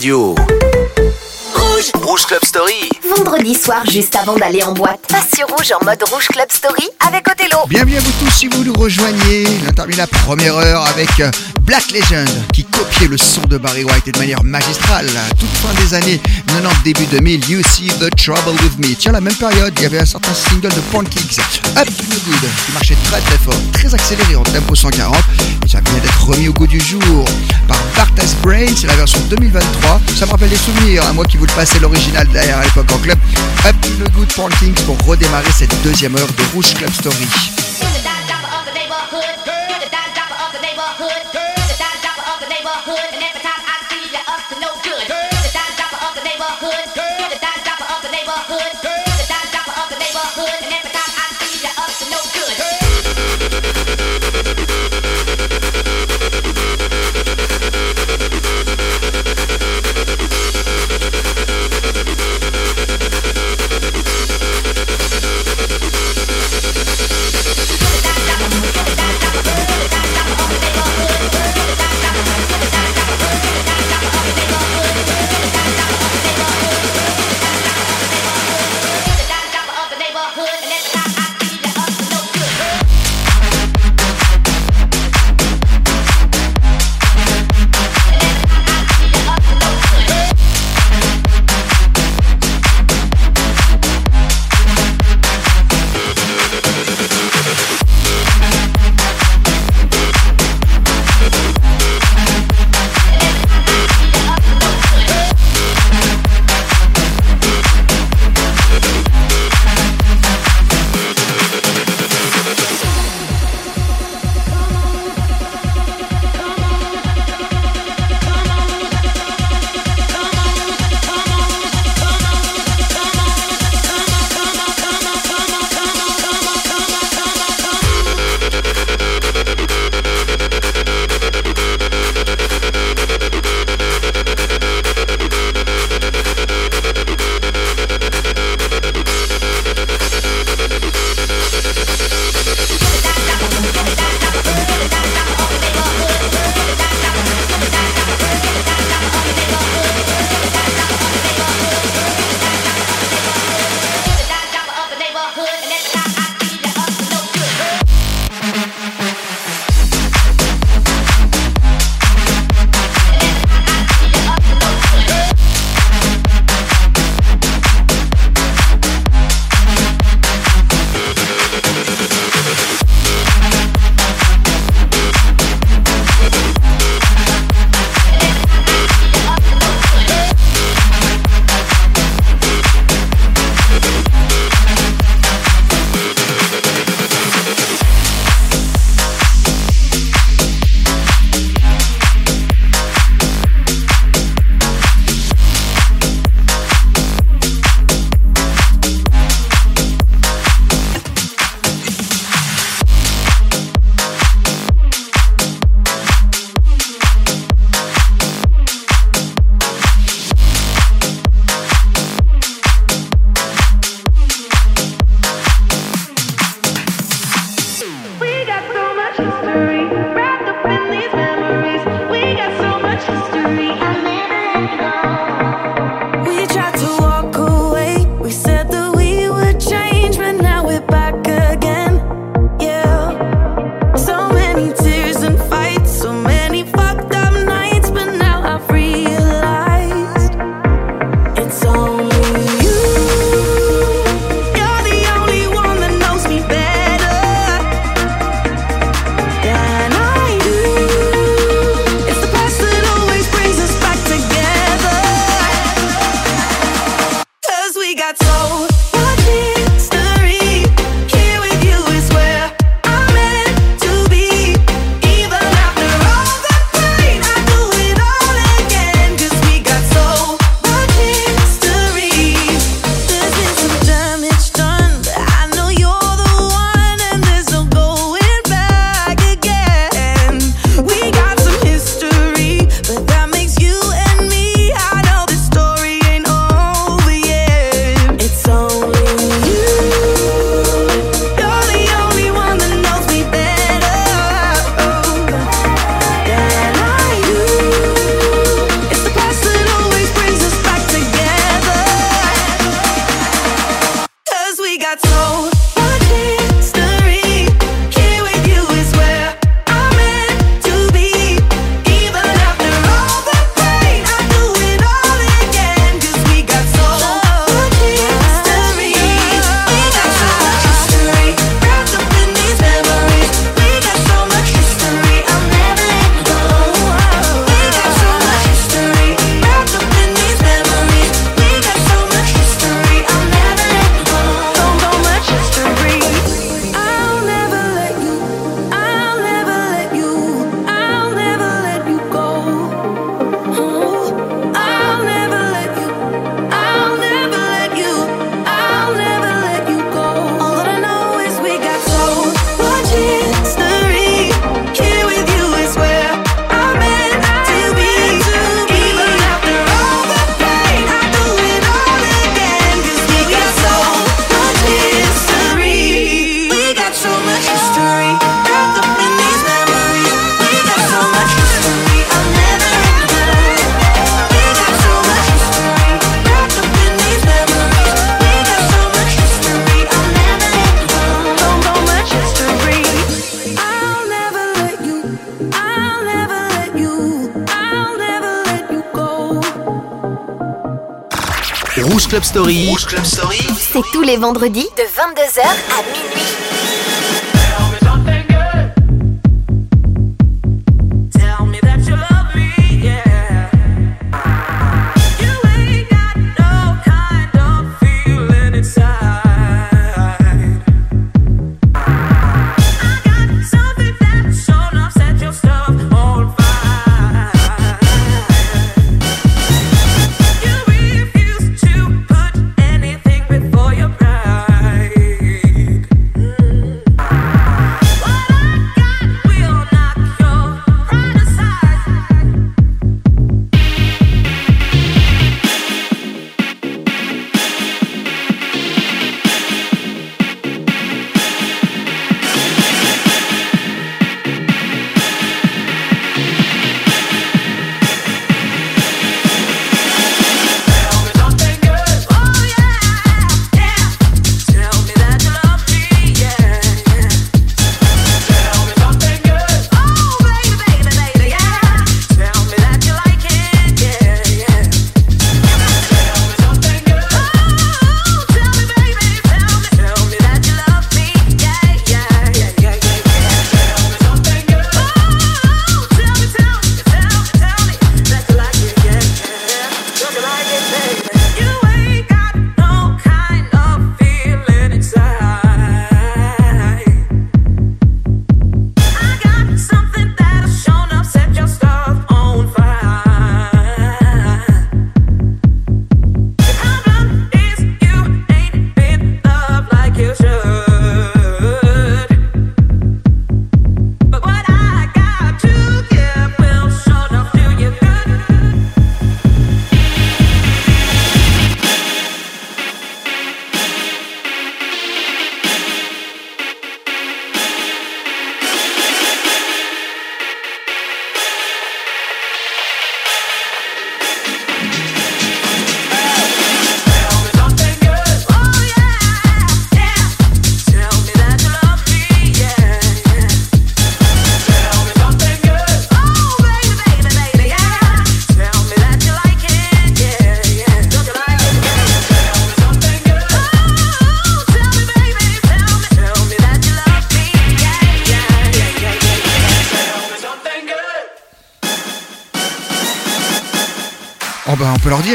radio. Rouge. Rouge Club Story. Vendredi soir, juste avant d'aller en boîte, passe sur Rouge en mode Rouge Club Story avec Othello. Bienvenue à vous tous si vous nous rejoignez. On termine la première heure avec euh, Black Legend qui copiait le son de Barry White et de manière magistrale. À toute fin des années 90, début 2000, You See the Trouble with Me. Tiens, la même période, il y avait un certain single de Pancakes, Up to No Good, qui marchait très très fort, très accéléré en tempo 140. Et ça vient d'être remis au goût du jour par Bartas Brain. C'est la version 2023. Ça me rappelle des souvenirs, à moi qui vous le passais l'original derrière à l'époque en club. Up to No Good Pancakes pour redémarrer cette deuxième heure de Rouge Club Story. Neighborhood. And every time I see you, up to no good. Story. Rouge Club Story. C'est tous les vendredis de 22h à minuit.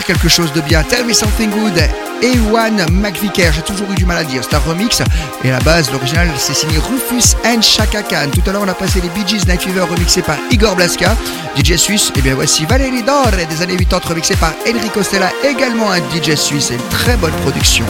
Quelque chose de bien. Tell me something good. A1 McVicker, j'ai toujours eu du mal à dire. C'est un remix et à la base, l'original, c'est signé Rufus and Chaka Khan. Tout à l'heure, on a passé les Bee Gees Night Fever remixé par Igor Blaska, DJ suisse. Et bien voici Valérie Dor des années 80 remixé par Enrico Stella, également un DJ suisse. Et une très bonne production.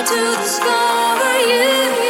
To discover you.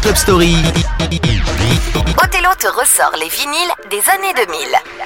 Club Story. Othello te ressort les vinyles des années 2000.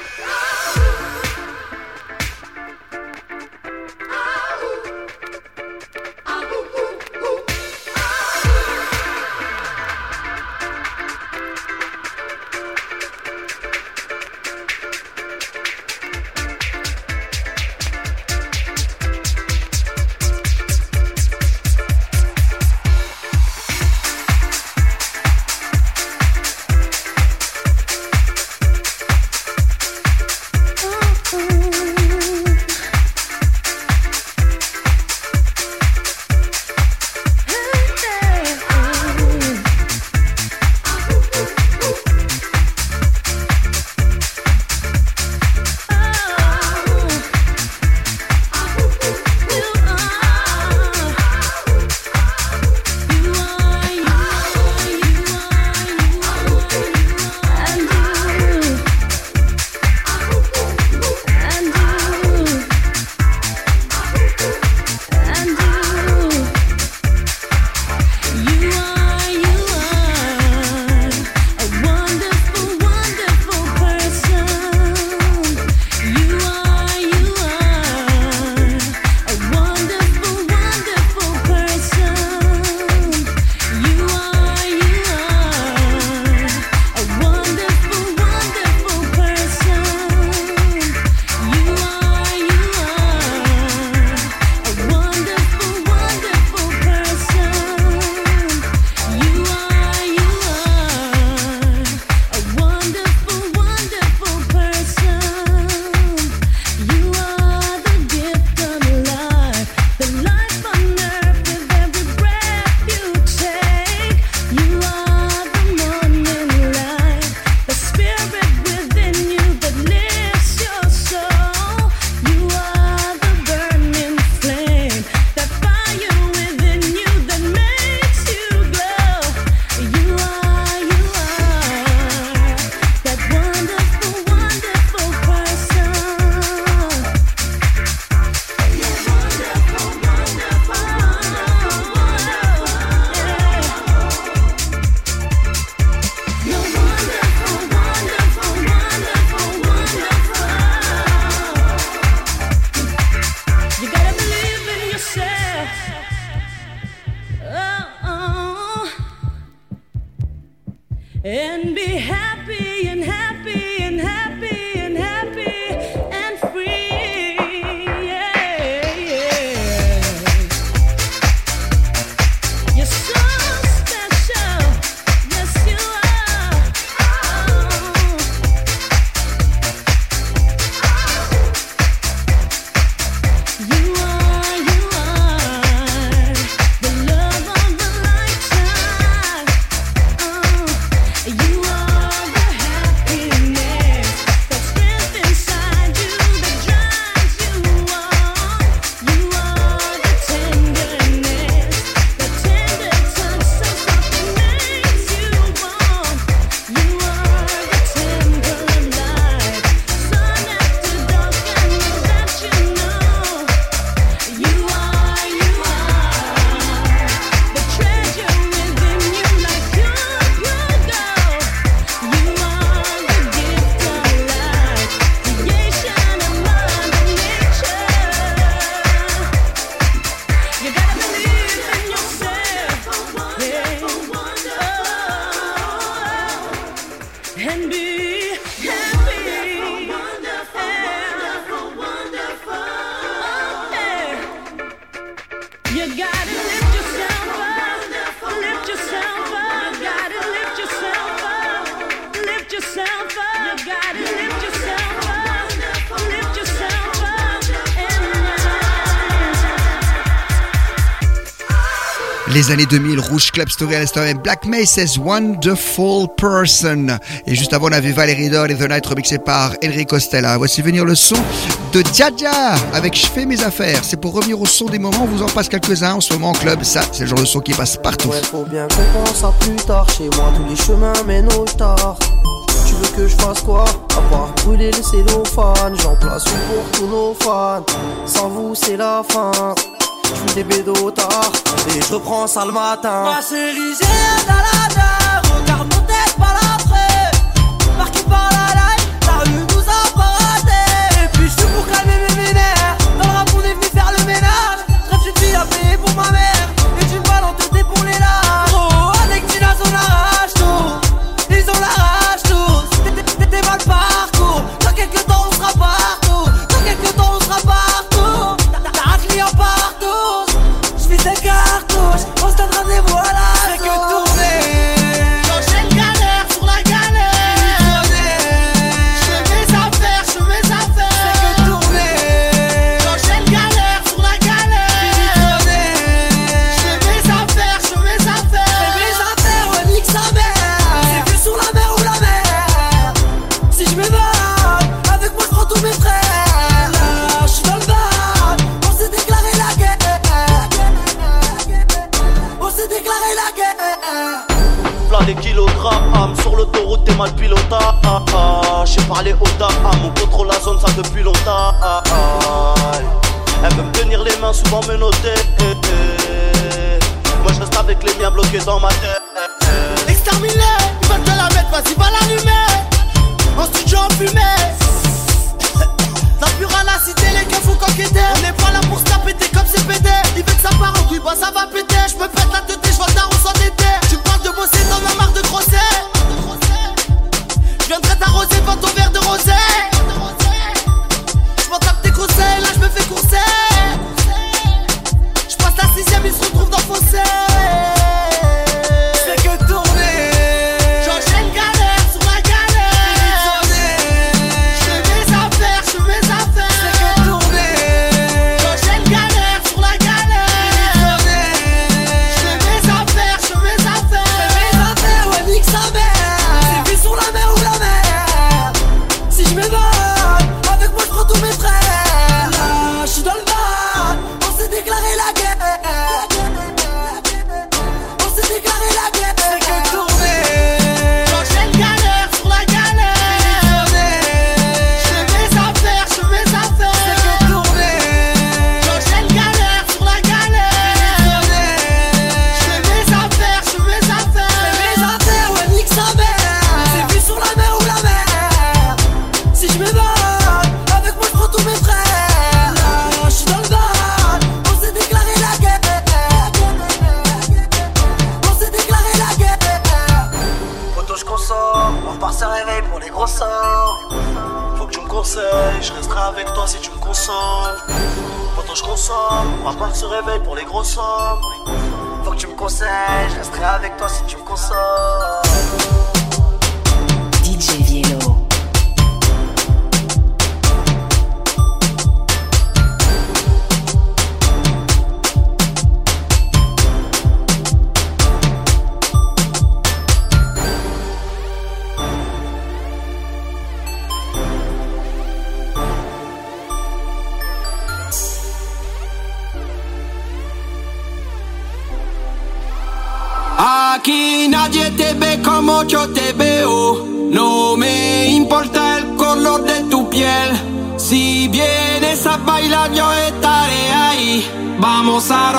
Les années 2000, Rouge Club Story à l'instant Black May says Wonderful Person. Et juste avant, on avait Valérie Doll et The Night remixé par Enrique Costella. Voici venir le son de Dja avec Je fais mes affaires. C'est pour revenir au son des moments, on vous en passe quelques-uns en ce moment en club. Ça, c'est le genre de son qui passe partout. Ouais, faut bien qu'on pense à plus tard. Chez moi, tous les chemins mènent au tard. Tu veux que je fasse quoi? À part brûler le cellophane. J'en place une pour tous nos fans. Sans vous, c'est la fin. Je des bédos tard et je reprends ça le matin. Ma série, j'ai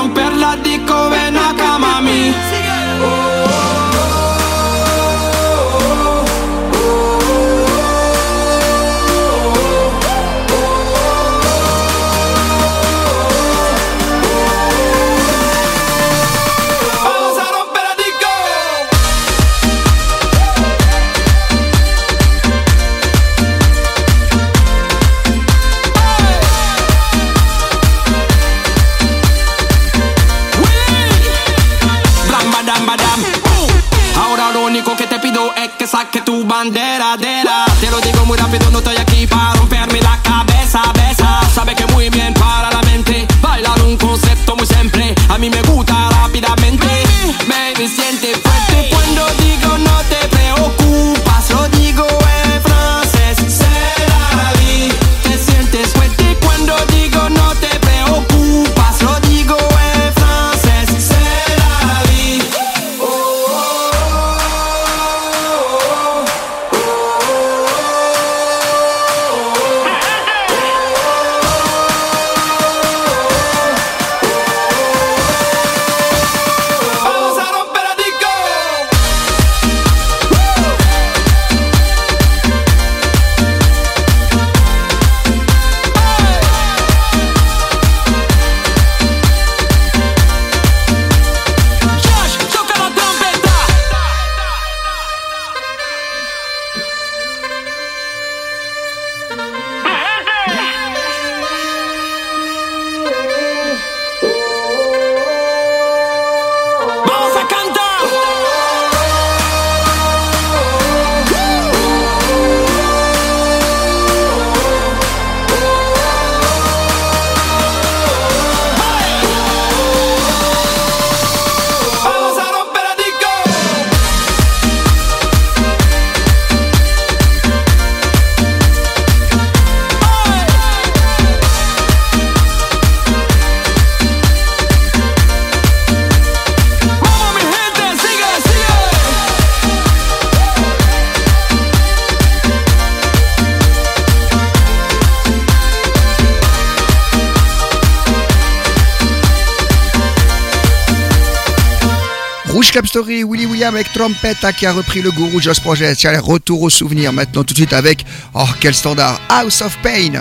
romperla Club Story, Willy William avec Trompetta qui a repris le gourou Joss Project. Tiens, retour aux souvenirs maintenant tout de suite avec, oh quel standard, House of Pain.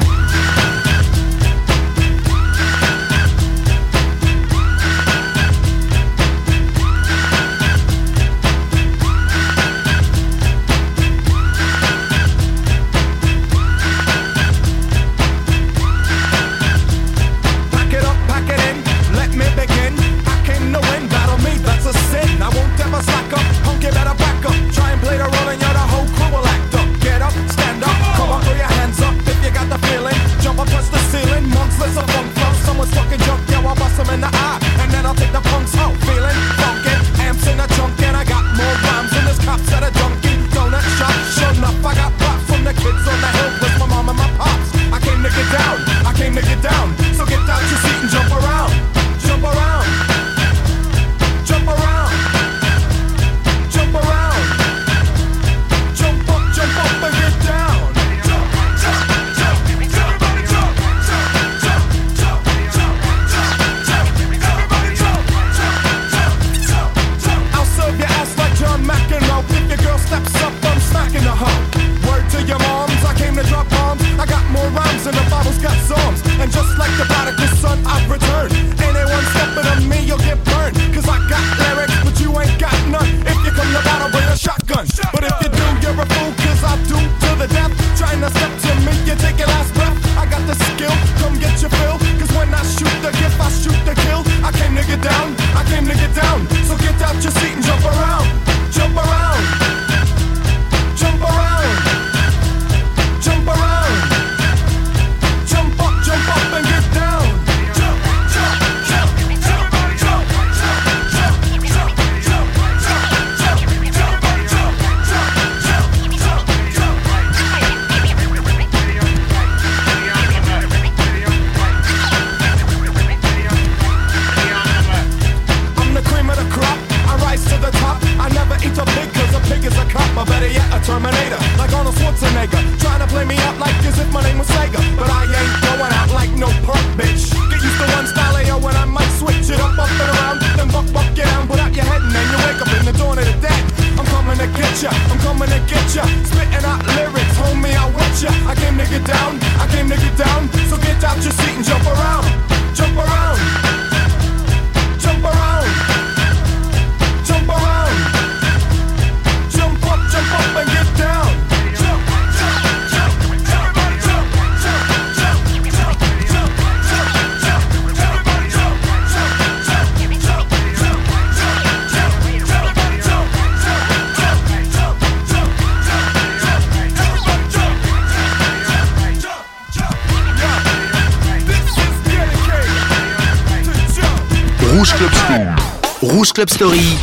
Club Story.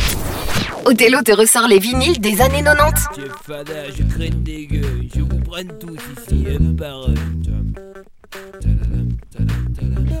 Othello te ressort les vinyles des années 90. je craigne des gueules, je vous prenne tous ici, un par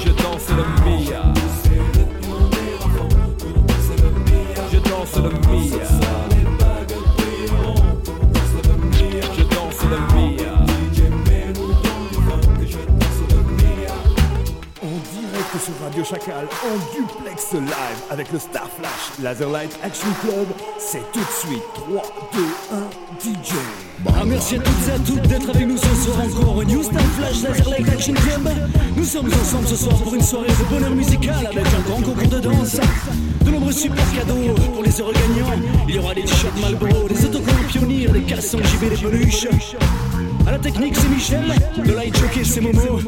Je danse le direct sur Radio Chacal, en duplex live avec le Star Flash Laserlight Action Club, c'est tout de suite. 3, 2, 1, DJ. Ah, merci à toutes et à toutes d'être avec nous ce soir encore New Star Flash Laser Light Action Club. Nous sommes ensemble ce soir pour une soirée de bonheur musical avec un grand concours de danse. De nombreux super cadeaux pour les heureux gagnants. Il y aura des t-shirts Malboro, des autocollants pionniers, des cassons JB, des peluches. À la technique, c'est Michel. Le light jockey, c'est Momo.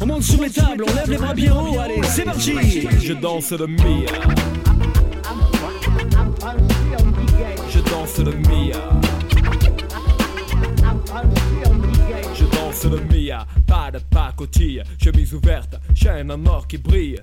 On monte sur les tables, on lève les bras bien haut. Allez, c'est parti. Je danse le Mia. Je danse le Mia. Mia, pas de pacotille, chemise ouverte, chaîne en or qui brille.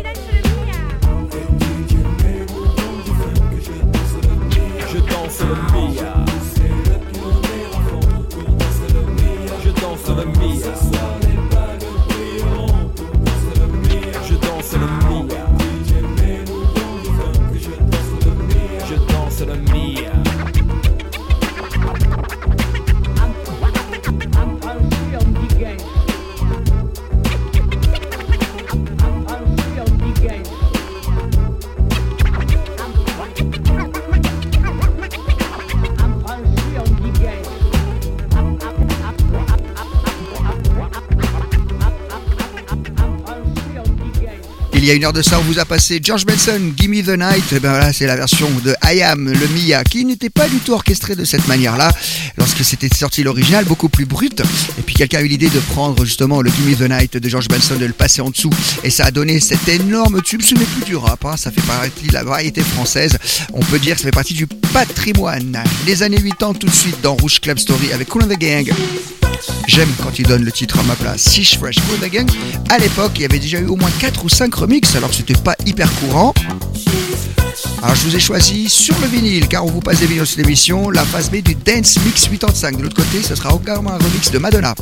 danse le Mia. Je danse le Mia. Y a une heure de ça, on vous a passé George Benson, Gimme the Night. Et ben voilà, c'est la version de I Am, le Mia, qui n'était pas du tout orchestré de cette manière-là. Lorsque c'était sorti l'original, beaucoup plus brut. Et puis quelqu'un a eu l'idée de prendre justement le Gimme the Night de George Benson, de le passer en dessous. Et ça a donné cet énorme tube. Ce n'est plus du rap, hein, ça fait partie de la variété française. On peut dire que ça fait partie du patrimoine. Les années 80 tout de suite dans Rouge Club Story avec Cool and the Gang. J'aime quand il donne le titre à ma place. Six Fresh the Gang. À l'époque, il y avait déjà eu au moins 4 ou 5 remixes, alors que c'était pas hyper courant. Alors je vous ai choisi sur le vinyle, car on vous passe des vinyles sur l'émission, la phase B du Dance Mix 85. De l'autre côté, ce sera encore un remix de Madonna.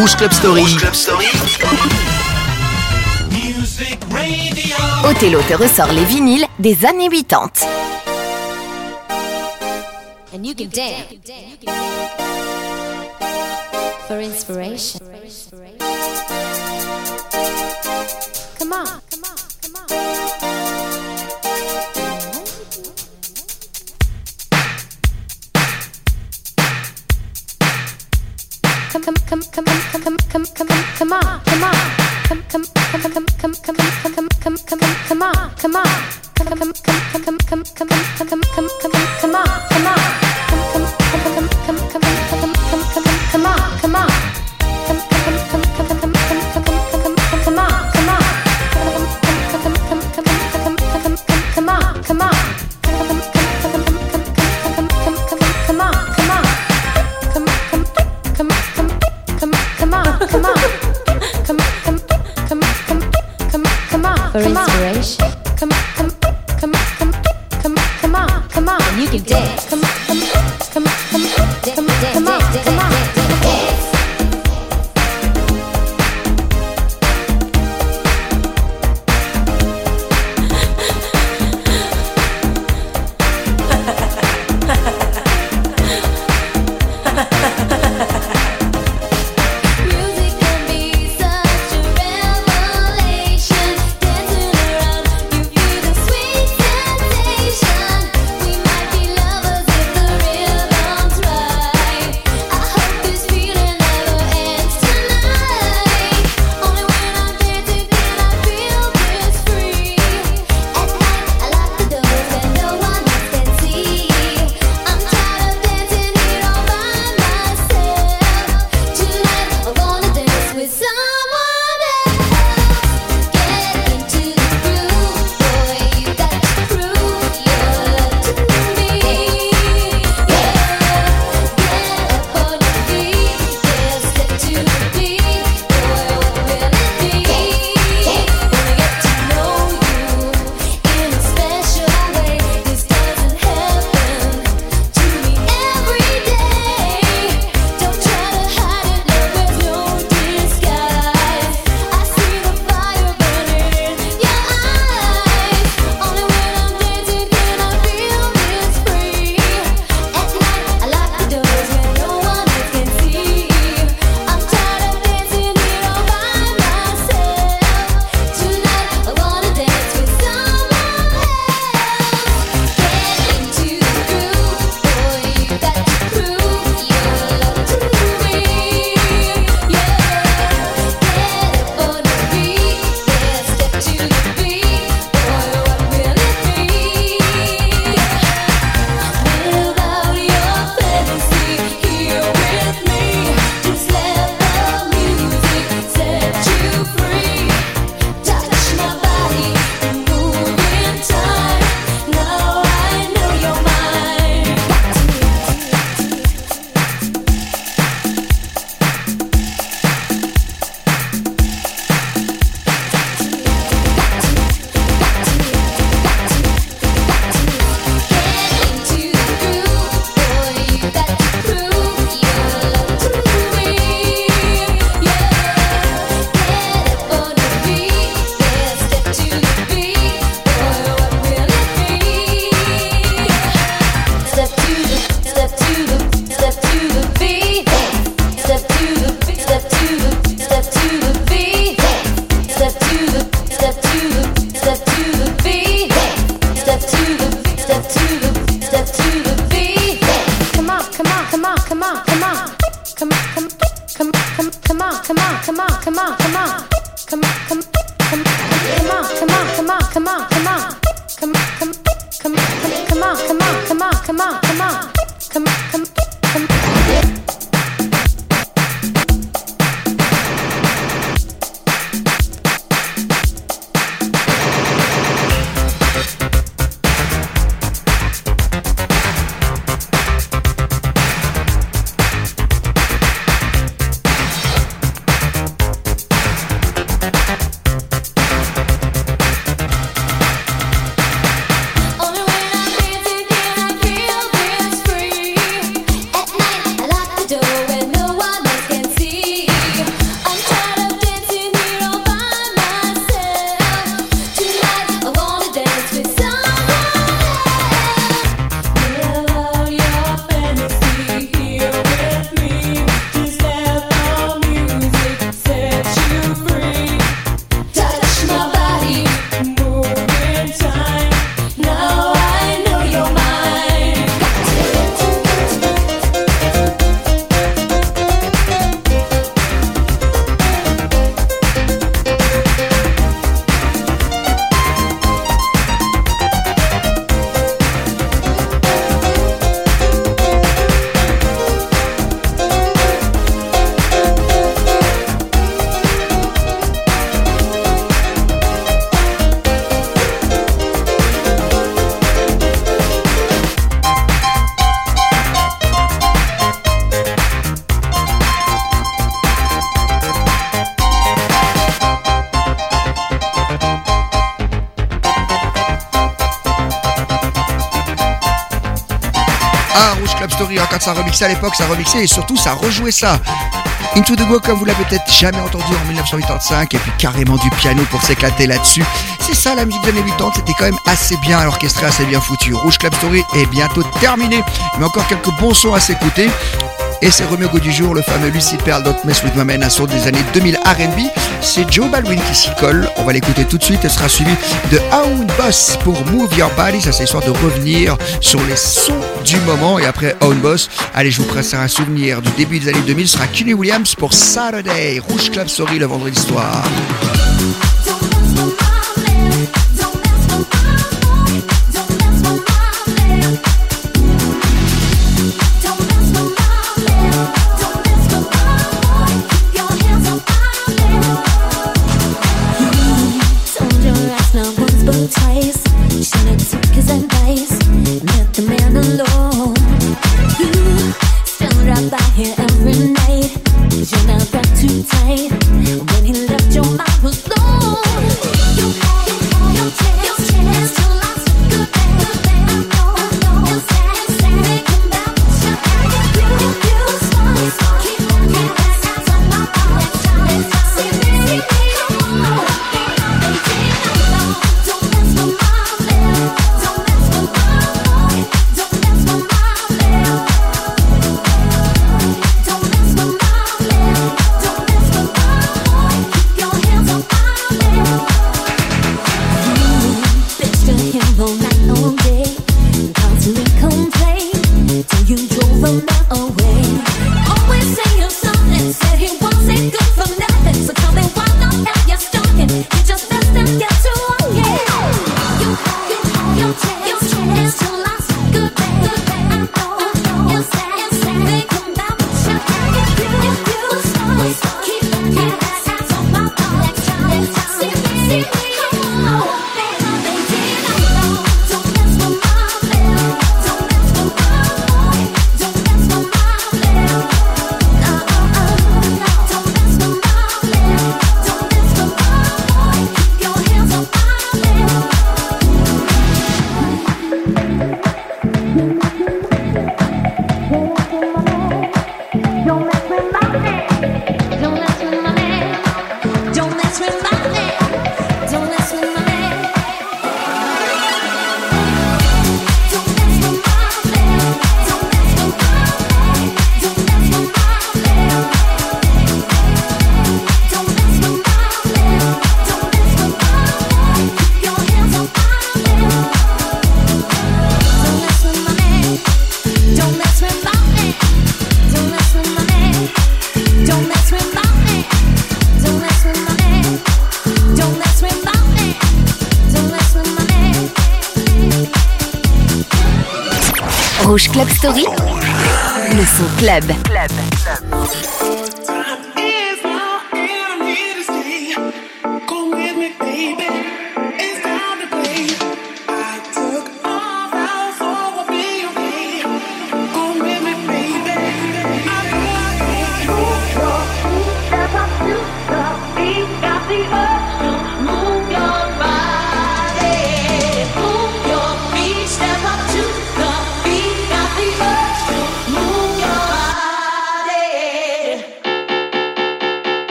Rouge Club Story. Rouge Club Story. Music Radio. Othello te ressort les vinyles des années 80. And you can dance for inspiration. ça remixait à l'époque, ça remixait et surtout ça rejouait ça. Into the Go comme vous l'avez peut-être jamais entendu en 1985 et puis carrément du piano pour s'éclater là-dessus. C'est ça la musique des années 80, c'était quand même assez bien orchestré, assez bien foutu. Rouge Club Story est bientôt terminé, mais encore quelques bons sons à s'écouter. Et c'est remis au goût du jour, le fameux Lucy Pearl Don't Mess With My un son des années 2000 RB. C'est Joe Baldwin qui s'y colle. On va l'écouter tout de suite. Elle sera suivie de Hound Boss pour Move Your Body. Ça, c'est histoire de revenir sur les sons du moment. Et après Hound Boss, allez, je vous presse un souvenir du début des années 2000. Ce sera Kenny Williams pour Saturday. Rouge Club Story le vendredi soir. Story, le son club.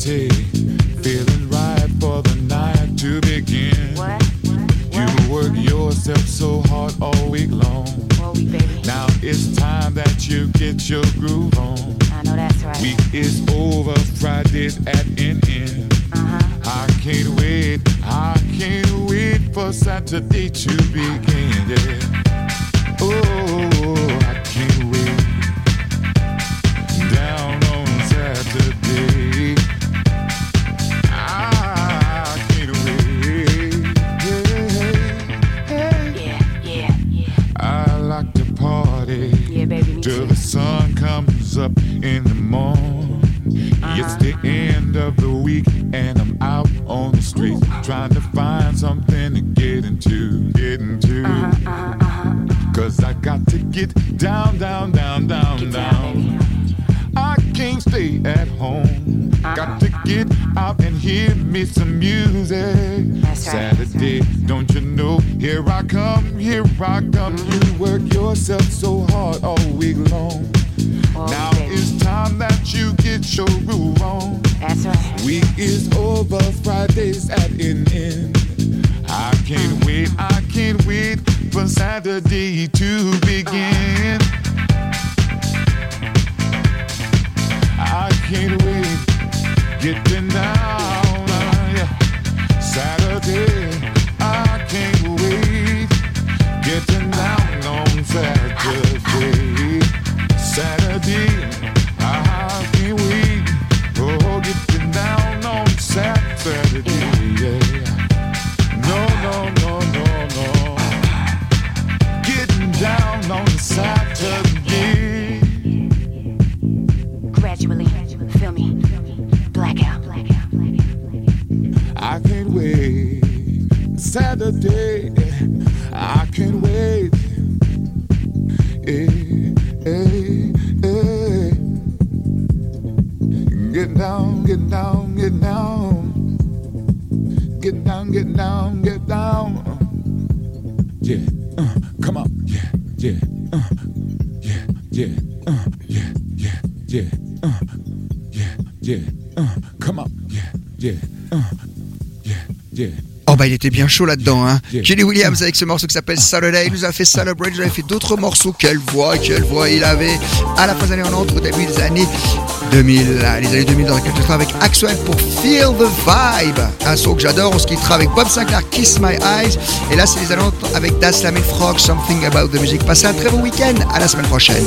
Feeling right for the night to begin. You work yourself so hard all week long. Now it's time that you get your groove on. I know that's right. Week is over, Friday's at an end. Uh-huh. I can't wait, I can't wait for Saturday to begin. Get down, get down, get bah il était bien chaud là-dedans hein. Kelly Williams avec ce morceau qui s'appelle Saturday, il nous a fait Celebrate, il nous a fait d'autres morceaux, quelle voix, quelle voix il avait à la fin des années 90, au début des années 2000, là, les années 2000 dans travaille avec Axwell pour Feel the Vibe, un son que j'adore, on se quittera avec Bob Sinclair, Kiss My Eyes, et là c'est les annonces avec Das Lamel Frog, Something About the Music. Passez un très bon week-end, à la semaine prochaine.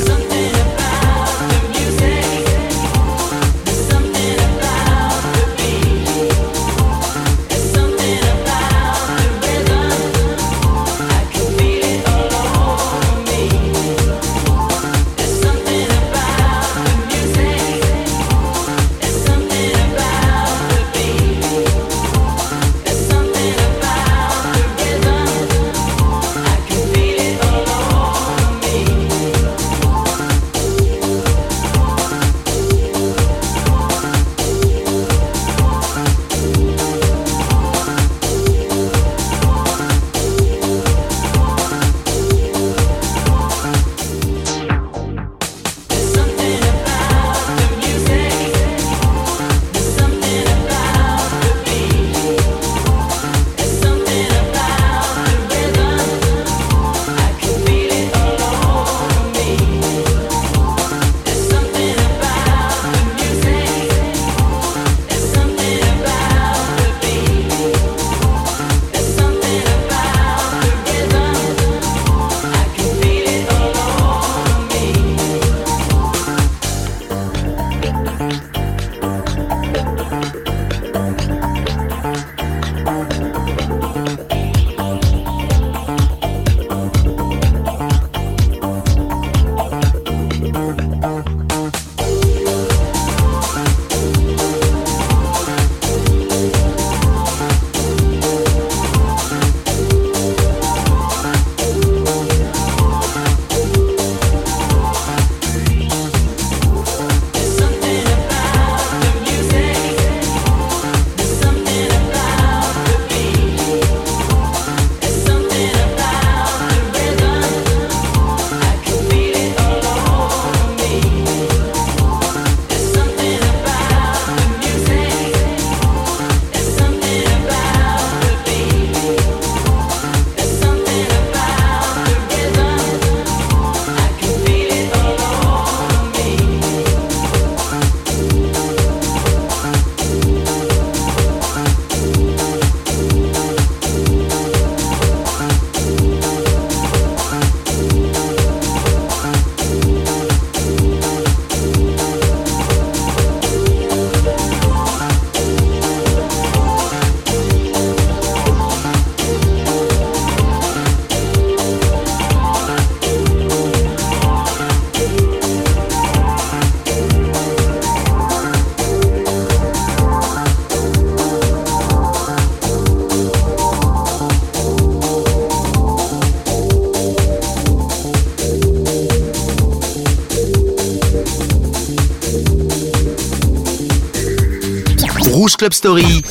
Club Story.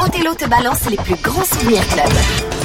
Othello te balance les plus grands souvenirs club.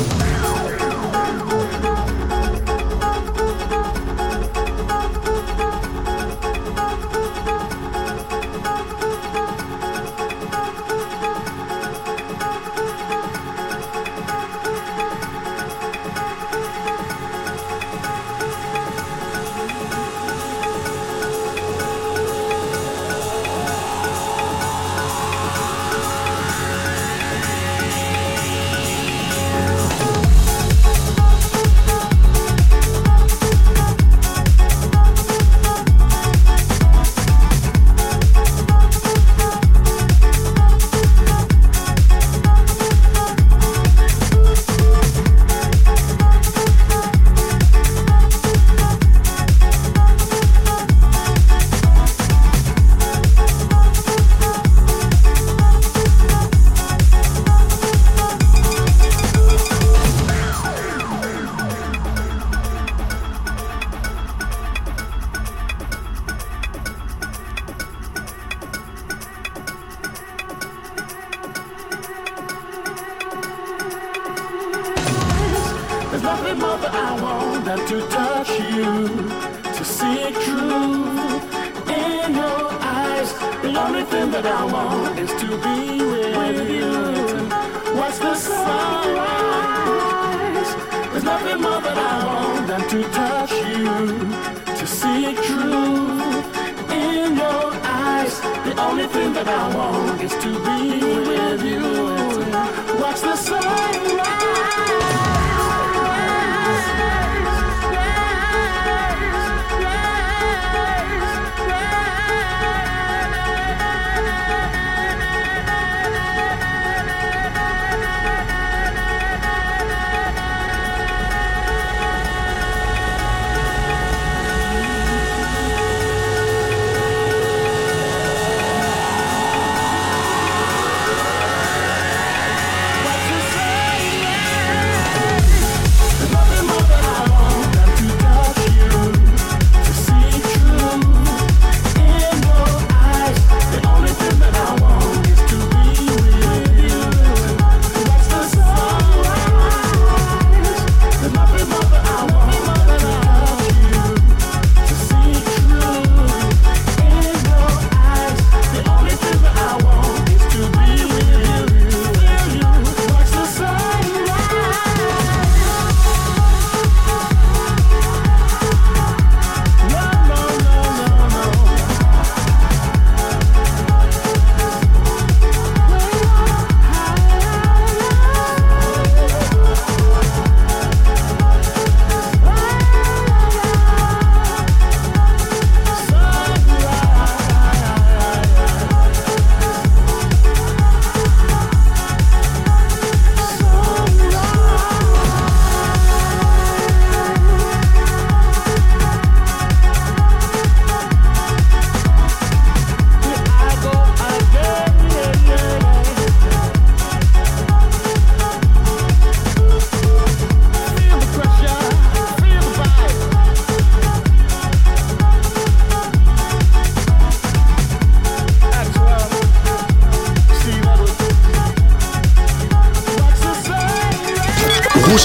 I want is to be with you. Watch the sunrise.